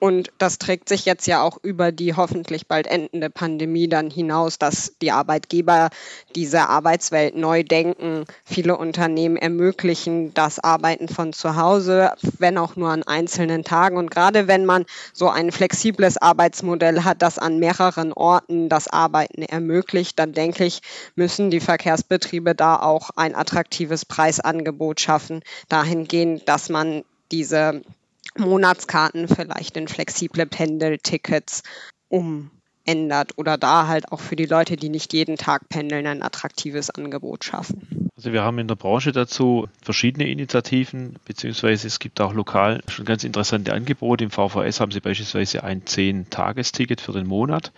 und das trägt sich jetzt ja auch über die hoffentlich bald endende Pandemie dann hinaus, dass die Arbeitgeber diese Arbeitswelt neu denken. Viele Unternehmen ermöglichen das Arbeiten von zu Hause, wenn auch nur an einzelnen Tagen. Und gerade wenn man so ein flexibles Arbeitsmodell hat, das an mehreren Orten das Arbeiten ermöglicht, dann denke ich, müssen die Verkehrsbetriebe da auch ein attraktives Preisangebot schaffen, dahingehend, dass man diese Monatskarten vielleicht in flexible Pendeltickets umändert oder da halt auch für die Leute, die nicht jeden Tag pendeln, ein attraktives Angebot schaffen. Also wir haben in der Branche dazu verschiedene Initiativen, beziehungsweise es gibt auch lokal schon ganz interessante Angebote. Im VVS haben sie beispielsweise ein 10-Tagesticket für den Monat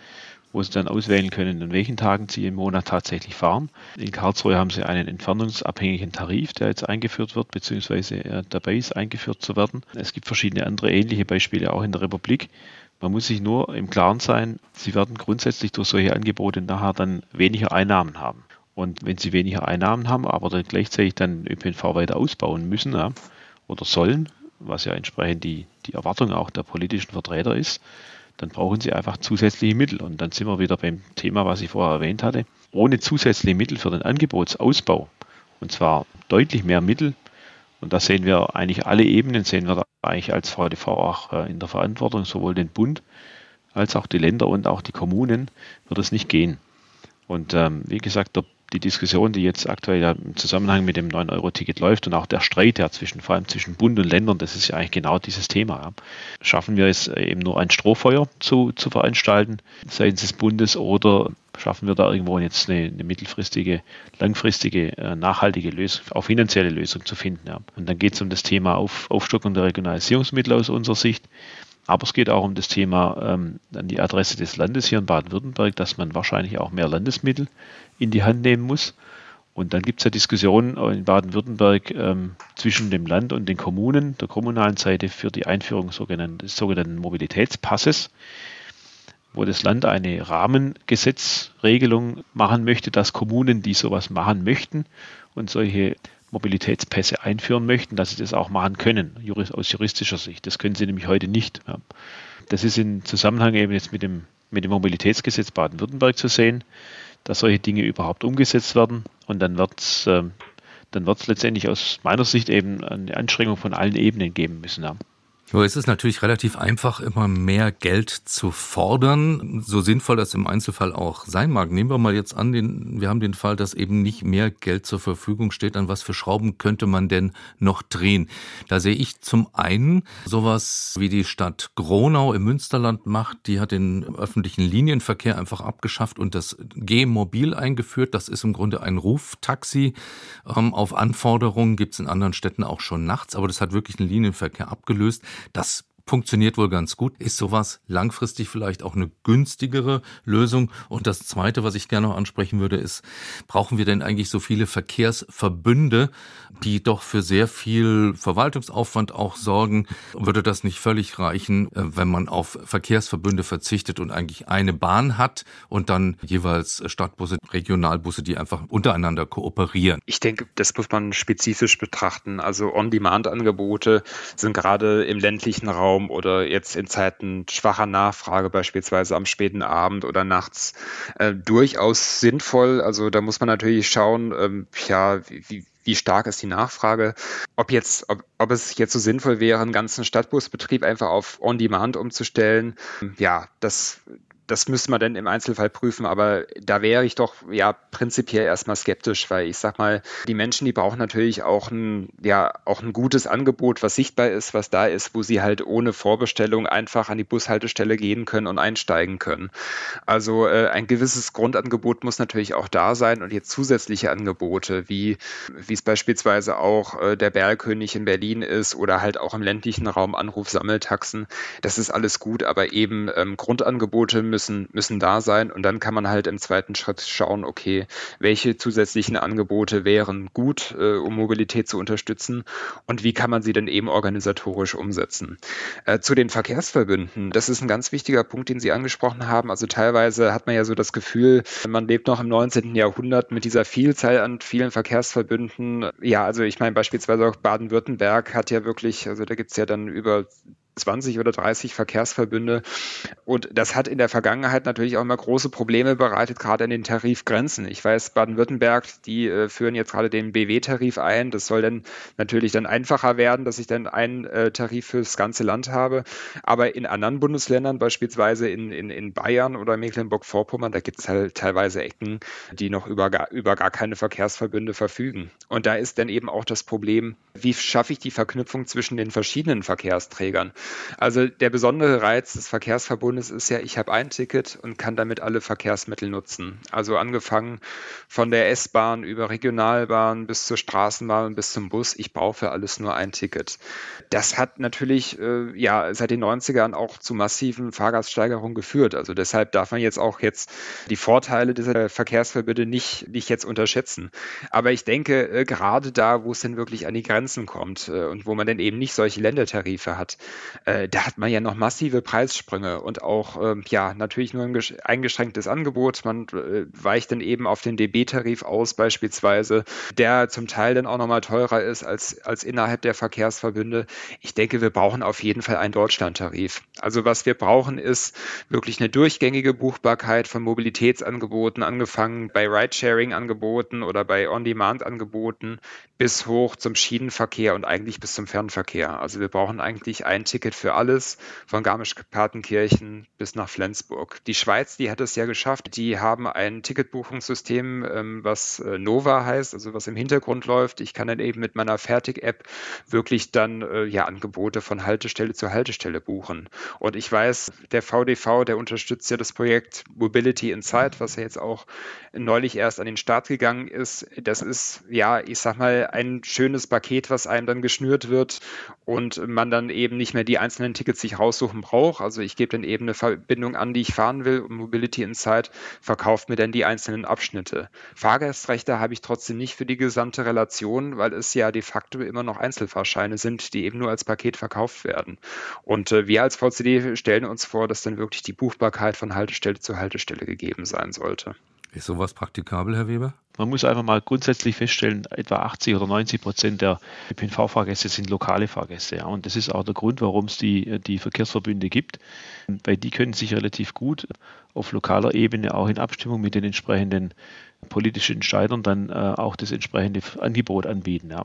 wo Sie dann auswählen können, an welchen Tagen Sie im Monat tatsächlich fahren. In Karlsruhe haben Sie einen entfernungsabhängigen Tarif, der jetzt eingeführt wird, beziehungsweise dabei ist, eingeführt zu werden. Es gibt verschiedene andere ähnliche Beispiele auch in der Republik. Man muss sich nur im Klaren sein, Sie werden grundsätzlich durch solche Angebote nachher dann weniger Einnahmen haben. Und wenn Sie weniger Einnahmen haben, aber dann gleichzeitig dann ÖPNV weiter ausbauen müssen ja, oder sollen, was ja entsprechend die, die Erwartung auch der politischen Vertreter ist, dann brauchen sie einfach zusätzliche Mittel. Und dann sind wir wieder beim Thema, was ich vorher erwähnt hatte. Ohne zusätzliche Mittel für den Angebotsausbau, und zwar deutlich mehr Mittel, und da sehen wir eigentlich alle Ebenen, sehen wir da eigentlich als VDV auch äh, in der Verantwortung, sowohl den Bund als auch die Länder und auch die Kommunen, wird es nicht gehen. Und ähm, wie gesagt, der die Diskussion, die jetzt aktuell ja im Zusammenhang mit dem 9-Euro-Ticket läuft und auch der Streit ja zwischen, vor allem zwischen Bund und Ländern, das ist ja eigentlich genau dieses Thema. Ja. Schaffen wir es eben nur ein Strohfeuer zu, zu veranstalten seitens des Bundes oder schaffen wir da irgendwo jetzt eine, eine mittelfristige, langfristige, äh, nachhaltige Lösung, auch finanzielle Lösung zu finden. Ja. Und dann geht es um das Thema Auf, Aufstockung der Regionalisierungsmittel aus unserer Sicht. Aber es geht auch um das Thema ähm, an die Adresse des Landes hier in Baden-Württemberg, dass man wahrscheinlich auch mehr Landesmittel in die Hand nehmen muss. Und dann gibt es ja Diskussionen in Baden-Württemberg ähm, zwischen dem Land und den Kommunen, der kommunalen Seite für die Einführung des sogenannten Mobilitätspasses, wo das Land eine Rahmengesetzregelung machen möchte, dass Kommunen, die sowas machen möchten und solche Mobilitätspässe einführen möchten, dass sie das auch machen können, aus juristischer Sicht. Das können sie nämlich heute nicht. Das ist im Zusammenhang eben jetzt mit dem, mit dem Mobilitätsgesetz Baden-Württemberg zu sehen dass solche Dinge überhaupt umgesetzt werden. Und dann wird es äh, dann wird's letztendlich aus meiner Sicht eben eine Anstrengung von allen Ebenen geben müssen. Aber es ist natürlich relativ einfach, immer mehr Geld zu fordern, so sinnvoll das im Einzelfall auch sein mag. Nehmen wir mal jetzt an, den, wir haben den Fall, dass eben nicht mehr Geld zur Verfügung steht. An was für Schrauben könnte man denn noch drehen? Da sehe ich zum einen sowas wie die Stadt Gronau im Münsterland macht. Die hat den öffentlichen Linienverkehr einfach abgeschafft und das G-Mobil eingeführt. Das ist im Grunde ein Ruftaxi. Ähm, auf Anforderungen gibt es in anderen Städten auch schon nachts, aber das hat wirklich den Linienverkehr abgelöst. Das funktioniert wohl ganz gut. Ist sowas langfristig vielleicht auch eine günstigere Lösung? Und das Zweite, was ich gerne noch ansprechen würde, ist, brauchen wir denn eigentlich so viele Verkehrsverbünde, die doch für sehr viel Verwaltungsaufwand auch sorgen? Würde das nicht völlig reichen, äh, wenn man auf Verkehrsverbünde verzichtet und eigentlich eine Bahn hat und dann jeweils Stadtbusse, Regionalbusse, die einfach untereinander kooperieren? Ich denke, das muss man spezifisch betrachten. Also On-Demand-Angebote sind gerade im ländlichen Raum Raum oder jetzt in Zeiten schwacher Nachfrage, beispielsweise am späten Abend oder nachts, äh, durchaus sinnvoll. Also da muss man natürlich schauen, ähm, ja, wie, wie stark ist die Nachfrage, ob jetzt, ob, ob es jetzt so sinnvoll wäre, einen ganzen Stadtbusbetrieb einfach auf On-Demand umzustellen. Ja, das das müsste man dann im Einzelfall prüfen, aber da wäre ich doch ja prinzipiell erstmal skeptisch, weil ich sag mal, die Menschen, die brauchen natürlich auch ein, ja, auch ein gutes Angebot, was sichtbar ist, was da ist, wo sie halt ohne Vorbestellung einfach an die Bushaltestelle gehen können und einsteigen können. Also äh, ein gewisses Grundangebot muss natürlich auch da sein und jetzt zusätzliche Angebote, wie, es beispielsweise auch äh, der Bergkönig in Berlin ist oder halt auch im ländlichen Raum Anrufsammeltaxen, das ist alles gut, aber eben ähm, Grundangebote müssen, müssen da sein. Und dann kann man halt im zweiten Schritt schauen, okay, welche zusätzlichen Angebote wären gut, äh, um Mobilität zu unterstützen und wie kann man sie denn eben organisatorisch umsetzen. Äh, zu den Verkehrsverbünden, das ist ein ganz wichtiger Punkt, den Sie angesprochen haben. Also teilweise hat man ja so das Gefühl, man lebt noch im 19. Jahrhundert mit dieser Vielzahl an vielen Verkehrsverbünden. Ja, also ich meine beispielsweise auch Baden-Württemberg hat ja wirklich, also da gibt es ja dann über 20 oder 30 Verkehrsverbünde. Und das hat in der Vergangenheit natürlich auch immer große Probleme bereitet, gerade an den Tarifgrenzen. Ich weiß, Baden-Württemberg, die äh, führen jetzt gerade den BW-Tarif ein. Das soll dann natürlich dann einfacher werden, dass ich dann einen äh, Tarif fürs ganze Land habe. Aber in anderen Bundesländern, beispielsweise in, in, in Bayern oder Mecklenburg-Vorpommern, da gibt es halt teilweise Ecken, die noch über gar, über gar keine Verkehrsverbünde verfügen. Und da ist dann eben auch das Problem, wie schaffe ich die Verknüpfung zwischen den verschiedenen Verkehrsträgern? Also der besondere Reiz des Verkehrsverbundes ist ja, ich habe ein Ticket und kann damit alle Verkehrsmittel nutzen. Also angefangen von der S-Bahn über Regionalbahn bis zur Straßenbahn bis zum Bus. Ich brauche für alles nur ein Ticket. Das hat natürlich äh, ja seit den 90ern auch zu massiven Fahrgaststeigerungen geführt. Also deshalb darf man jetzt auch jetzt die Vorteile dieser Verkehrsverbünde nicht, nicht jetzt unterschätzen. Aber ich denke, äh, gerade da, wo es denn wirklich an die Grenzen kommt äh, und wo man dann eben nicht solche Ländertarife hat, äh, da hat man ja noch massive Preissprünge und auch ähm, ja natürlich nur ein eingeschränktes Angebot. Man äh, weicht dann eben auf den DB-Tarif aus beispielsweise, der zum Teil dann auch nochmal teurer ist als, als innerhalb der Verkehrsverbünde. Ich denke, wir brauchen auf jeden Fall einen Deutschland-Tarif. Also was wir brauchen, ist wirklich eine durchgängige Buchbarkeit von Mobilitätsangeboten, angefangen bei Ridesharing-Angeboten oder bei On-Demand-Angeboten bis hoch zum Schienenverkehr und eigentlich bis zum Fernverkehr. Also wir brauchen eigentlich ein Ticket für alles, von Garmisch-Partenkirchen bis nach Flensburg. Die Schweiz, die hat es ja geschafft. Die haben ein Ticketbuchungssystem, ähm, was äh, Nova heißt, also was im Hintergrund läuft. Ich kann dann eben mit meiner Fertig-App wirklich dann äh, ja Angebote von Haltestelle zu Haltestelle buchen. Und ich weiß, der VDV, der unterstützt ja das Projekt Mobility Inside, was ja jetzt auch neulich erst an den Start gegangen ist. Das ist ja, ich sag mal, ein schönes Paket, was einem dann geschnürt wird und man dann eben nicht mehr die einzelnen Tickets sich raussuchen braucht. Also ich gebe dann eben eine Verbindung an, die ich fahren will und Mobility Insight verkauft mir dann die einzelnen Abschnitte. Fahrgastrechte habe ich trotzdem nicht für die gesamte Relation, weil es ja de facto immer noch Einzelfahrscheine sind, die eben nur als Paket verkauft werden. Und äh, wir als VCD stellen uns vor, dass dann wirklich die Buchbarkeit von Haltestelle zu Haltestelle gegeben sein sollte. Ist sowas praktikabel, Herr Weber? Man muss einfach mal grundsätzlich feststellen, etwa 80 oder 90 Prozent der ÖPNV-Fahrgäste sind lokale Fahrgäste. Ja. Und das ist auch der Grund, warum es die, die Verkehrsverbünde gibt, weil die können sich relativ gut auf lokaler Ebene auch in Abstimmung mit den entsprechenden politischen Entscheidern dann äh, auch das entsprechende Angebot anbieten. Ja.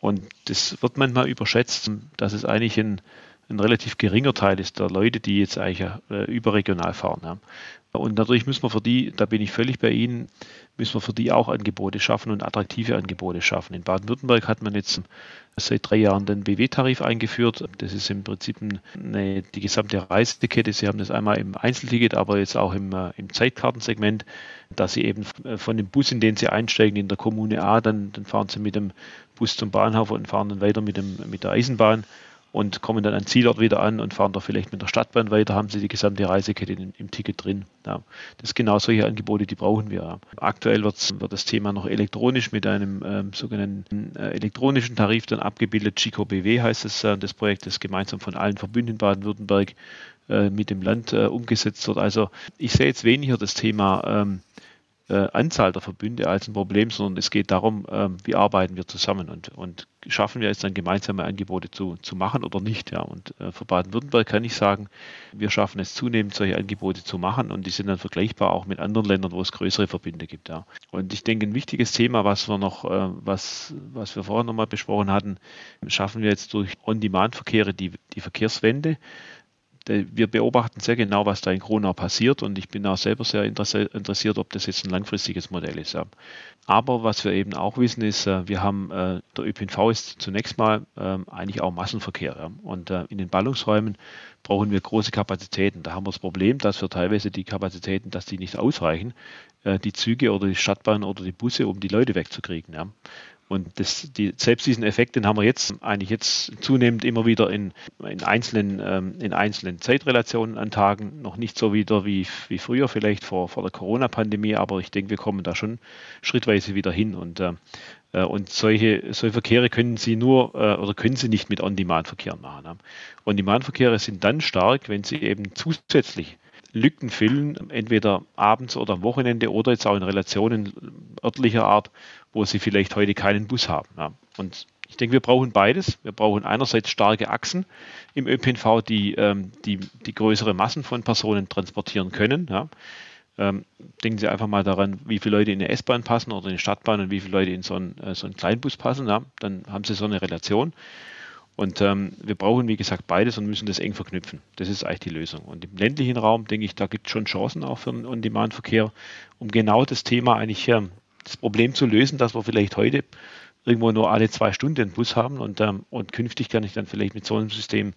Und das wird manchmal überschätzt, dass es eigentlich ein, ein relativ geringer Teil ist der Leute, die jetzt eigentlich äh, überregional fahren. Ja. Und natürlich müssen wir für die, da bin ich völlig bei Ihnen, müssen wir für die auch Angebote schaffen und attraktive Angebote schaffen. In Baden-Württemberg hat man jetzt seit drei Jahren den BW-Tarif eingeführt. Das ist im Prinzip eine, die gesamte Reisekette. Sie haben das einmal im Einzelticket, aber jetzt auch im, äh, im Zeitkartensegment, dass Sie eben von dem Bus, in den Sie einsteigen, in der Kommune A, dann, dann fahren Sie mit dem Bus zum Bahnhof und fahren dann weiter mit, dem, mit der Eisenbahn und kommen dann an Zielort wieder an und fahren da vielleicht mit der Stadtbahn weiter, haben sie die gesamte Reisekette im, im Ticket drin. Ja. Das sind genau solche Angebote, die brauchen wir. Aktuell wird das Thema noch elektronisch mit einem ähm, sogenannten äh, elektronischen Tarif dann abgebildet. Chico BW heißt es, äh, das Projekt, das gemeinsam von allen Verbünden in Baden-Württemberg äh, mit dem Land äh, umgesetzt wird. Also ich sehe jetzt weniger das Thema ähm, äh, Anzahl der Verbünde als ein Problem, sondern es geht darum, äh, wie arbeiten wir zusammen und, und schaffen wir es dann gemeinsame Angebote zu, zu machen oder nicht. Ja. Und äh, für Baden-Württemberg kann ich sagen, wir schaffen es zunehmend, solche Angebote zu machen und die sind dann vergleichbar auch mit anderen Ländern, wo es größere Verbünde gibt. Ja. Und ich denke, ein wichtiges Thema, was wir noch, äh, was, was wir vorher nochmal besprochen hatten, schaffen wir jetzt durch On-Demand-Verkehre die, die Verkehrswende wir beobachten sehr genau, was da in Kronau passiert und ich bin auch selber sehr interessiert, ob das jetzt ein langfristiges Modell ist. Aber was wir eben auch wissen ist, äh, wir haben, äh, der ÖPNV ist zunächst mal ähm, eigentlich auch Massenverkehr und äh, in den Ballungsräumen brauchen wir große Kapazitäten. Da haben wir das Problem, dass wir teilweise die Kapazitäten, dass die nicht ausreichen, die Züge oder die Stadtbahn oder die Busse, um die Leute wegzukriegen. Und das, die, selbst diesen Effekt, den haben wir jetzt eigentlich jetzt zunehmend immer wieder in, in, einzelnen, ähm, in einzelnen Zeitrelationen an Tagen, noch nicht so wieder wie, wie früher, vielleicht vor, vor der Corona-Pandemie, aber ich denke, wir kommen da schon schrittweise wieder hin. Und, äh, äh und solche, solche Verkehre können Sie nur äh, oder können Sie nicht mit On-Demand-Verkehren machen. On-Demand-Verkehre sind dann stark, wenn sie eben zusätzlich Lücken füllen, entweder abends oder am Wochenende oder jetzt auch in Relationen örtlicher Art, wo sie vielleicht heute keinen Bus haben. Ja. Und ich denke, wir brauchen beides. Wir brauchen einerseits starke Achsen im ÖPNV, die, ähm, die, die größere Massen von Personen transportieren können. Ja. Ähm, denken Sie einfach mal daran, wie viele Leute in eine S-Bahn passen oder in eine Stadtbahn und wie viele Leute in so einen, äh, so einen Kleinbus passen. Ja. Dann haben Sie so eine Relation. Und ähm, wir brauchen, wie gesagt, beides und müssen das eng verknüpfen. Das ist eigentlich die Lösung. Und im ländlichen Raum, denke ich, da gibt es schon Chancen auch für den On-Demand-Verkehr, um genau das Thema eigentlich, äh, das Problem zu lösen, dass wir vielleicht heute irgendwo nur alle zwei Stunden einen Bus haben und, ähm, und künftig kann ich dann vielleicht mit so einem System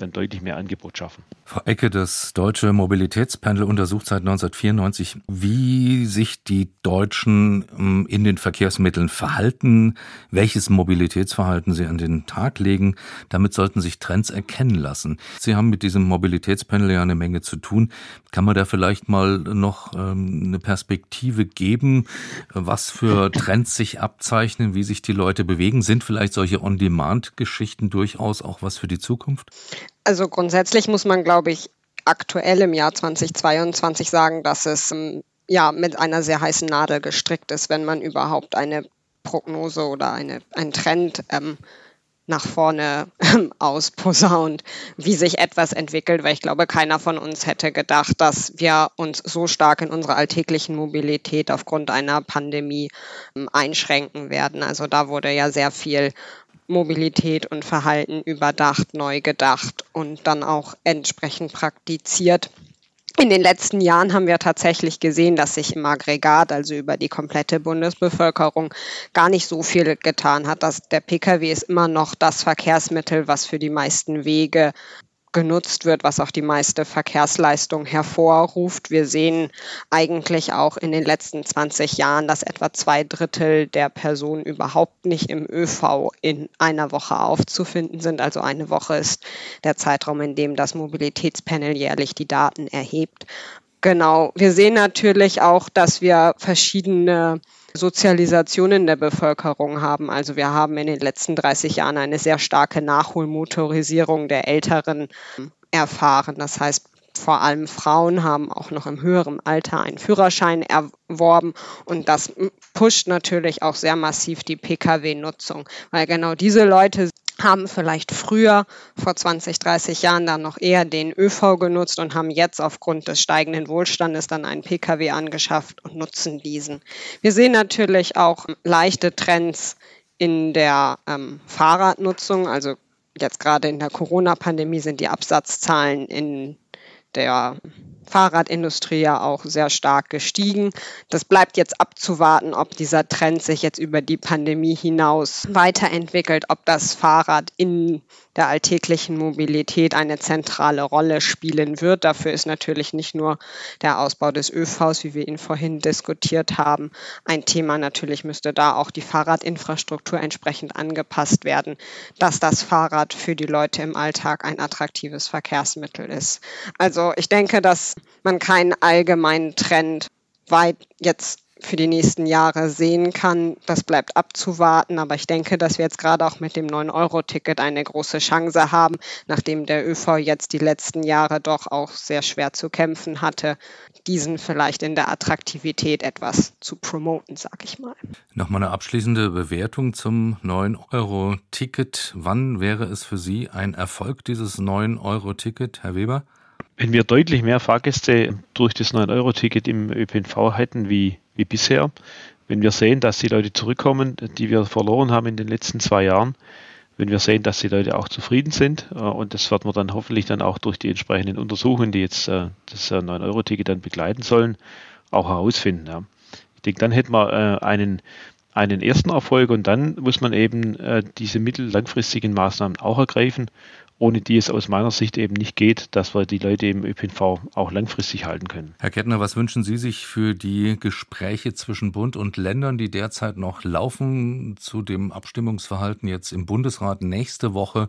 dann deutlich mehr Angebot schaffen. Frau Ecke, das deutsche Mobilitätspanel untersucht seit 1994, wie sich die Deutschen ähm, in den Verkehrsmitteln verhalten, welches Mobilitätsverhalten sie an den Tag legen. Damit sollten sich Trends erkennen lassen. Sie haben mit diesem Mobilitätspanel ja eine Menge zu tun. Kann man da vielleicht mal noch ähm, eine Perspektive geben, was für Trends sich abzeichnen, wie sich die Leute bewegen? Sind vielleicht solche On-Demand-Geschichten durchaus auch was für die Zukunft? Also grundsätzlich muss man, glaube ich, aktuell im Jahr 2022 sagen, dass es ähm, ja mit einer sehr heißen Nadel gestrickt ist, wenn man überhaupt eine Prognose oder eine, einen Trend ähm, nach vorne ähm, ausposaunt, wie sich etwas entwickelt, weil ich glaube, keiner von uns hätte gedacht, dass wir uns so stark in unserer alltäglichen Mobilität aufgrund einer Pandemie ähm, einschränken werden. Also da wurde ja sehr viel Mobilität und Verhalten überdacht, neu gedacht und dann auch entsprechend praktiziert. In den letzten Jahren haben wir tatsächlich gesehen, dass sich im Aggregat, also über die komplette Bundesbevölkerung, gar nicht so viel getan hat. Dass der Pkw ist immer noch das Verkehrsmittel, was für die meisten Wege genutzt wird, was auch die meiste Verkehrsleistung hervorruft. Wir sehen eigentlich auch in den letzten 20 Jahren, dass etwa zwei Drittel der Personen überhaupt nicht im ÖV in einer Woche aufzufinden sind. Also eine Woche ist der Zeitraum, in dem das Mobilitätspanel jährlich die Daten erhebt. Genau. Wir sehen natürlich auch, dass wir verschiedene Sozialisation in der Bevölkerung haben. Also wir haben in den letzten 30 Jahren eine sehr starke Nachholmotorisierung der Älteren erfahren. Das heißt, vor allem Frauen haben auch noch im höheren Alter einen Führerschein erworben und das pusht natürlich auch sehr massiv die Pkw-Nutzung, weil genau diese Leute haben vielleicht früher, vor 20, 30 Jahren, dann noch eher den ÖV genutzt und haben jetzt aufgrund des steigenden Wohlstandes dann einen Pkw angeschafft und nutzen diesen. Wir sehen natürlich auch leichte Trends in der ähm, Fahrradnutzung. Also jetzt gerade in der Corona-Pandemie sind die Absatzzahlen in der Fahrradindustrie ja auch sehr stark gestiegen. Das bleibt jetzt abzuwarten, ob dieser Trend sich jetzt über die Pandemie hinaus weiterentwickelt, ob das Fahrrad in der alltäglichen Mobilität eine zentrale Rolle spielen wird. Dafür ist natürlich nicht nur der Ausbau des ÖVs, wie wir ihn vorhin diskutiert haben, ein Thema. Natürlich müsste da auch die Fahrradinfrastruktur entsprechend angepasst werden, dass das Fahrrad für die Leute im Alltag ein attraktives Verkehrsmittel ist. Also ich denke, dass man keinen allgemeinen Trend weit jetzt für die nächsten Jahre sehen kann. Das bleibt abzuwarten. Aber ich denke, dass wir jetzt gerade auch mit dem 9-Euro-Ticket eine große Chance haben, nachdem der ÖV jetzt die letzten Jahre doch auch sehr schwer zu kämpfen hatte, diesen vielleicht in der Attraktivität etwas zu promoten, sag ich mal. Nochmal eine abschließende Bewertung zum 9-Euro-Ticket. Wann wäre es für Sie ein Erfolg, dieses 9-Euro-Ticket, Herr Weber? Wenn wir deutlich mehr Fahrgäste durch das 9-Euro-Ticket im ÖPNV hätten wie, wie bisher, wenn wir sehen, dass die Leute zurückkommen, die wir verloren haben in den letzten zwei Jahren, wenn wir sehen, dass die Leute auch zufrieden sind, äh, und das werden wir dann hoffentlich dann auch durch die entsprechenden Untersuchungen, die jetzt äh, das 9-Euro-Ticket dann begleiten sollen, auch herausfinden. Ich denke, dann hätten wir äh, einen, einen ersten Erfolg und dann muss man eben diese mittel-langfristigen Maßnahmen auch ergreifen ohne die es aus meiner Sicht eben nicht geht, dass wir die Leute im ÖPNV auch langfristig halten können. Herr Kettner, was wünschen Sie sich für die Gespräche zwischen Bund und Ländern, die derzeit noch laufen, zu dem Abstimmungsverhalten jetzt im Bundesrat nächste Woche,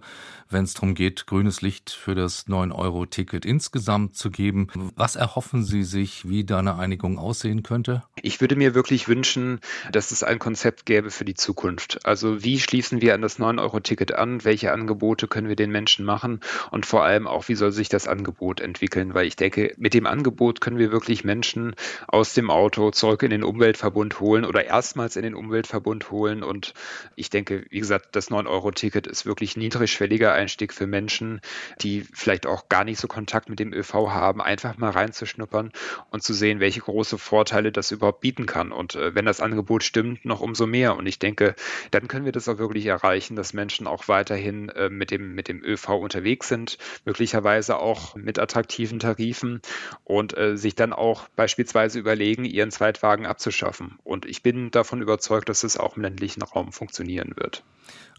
wenn es darum geht, grünes Licht für das 9-Euro-Ticket insgesamt zu geben? Was erhoffen Sie sich, wie da eine Einigung aussehen könnte? Ich würde mir wirklich wünschen, dass es ein Konzept gäbe für die Zukunft. Also wie schließen wir an das 9-Euro-Ticket an? Welche Angebote können wir den Menschen Menschen machen und vor allem auch, wie soll sich das Angebot entwickeln, weil ich denke, mit dem Angebot können wir wirklich Menschen aus dem Auto zurück in den Umweltverbund holen oder erstmals in den Umweltverbund holen. Und ich denke, wie gesagt, das 9-Euro-Ticket ist wirklich niedrigschwelliger Einstieg für Menschen, die vielleicht auch gar nicht so Kontakt mit dem ÖV haben, einfach mal reinzuschnuppern und zu sehen, welche große Vorteile das überhaupt bieten kann. Und äh, wenn das Angebot stimmt, noch umso mehr. Und ich denke, dann können wir das auch wirklich erreichen, dass Menschen auch weiterhin äh, mit dem, mit dem ÖV unterwegs sind, möglicherweise auch mit attraktiven Tarifen und äh, sich dann auch beispielsweise überlegen, ihren Zweitwagen abzuschaffen. Und ich bin davon überzeugt, dass es auch im ländlichen Raum funktionieren wird.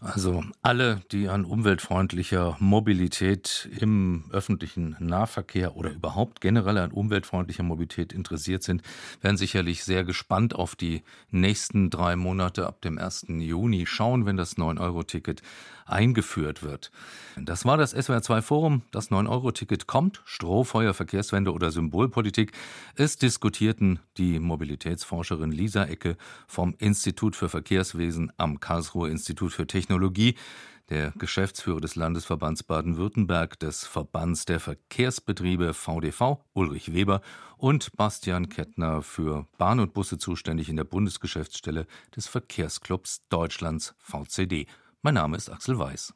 Also alle, die an umweltfreundlicher Mobilität im öffentlichen Nahverkehr oder überhaupt generell an umweltfreundlicher Mobilität interessiert sind, werden sicherlich sehr gespannt auf die nächsten drei Monate ab dem 1. Juni schauen, wenn das 9-Euro-Ticket eingeführt wird. Das war das SWR2 Forum. Das 9-Euro-Ticket kommt. Strohfeuer, Verkehrswende oder Symbolpolitik. Es diskutierten die Mobilitätsforscherin Lisa Ecke vom Institut für Verkehrswesen am Karlsruher Institut für Technologie, der Geschäftsführer des Landesverbands Baden-Württemberg des Verbands der Verkehrsbetriebe VDV, Ulrich Weber, und Bastian Kettner für Bahn und Busse zuständig in der Bundesgeschäftsstelle des Verkehrsclubs Deutschlands VCD. Mein Name ist Axel Weiß.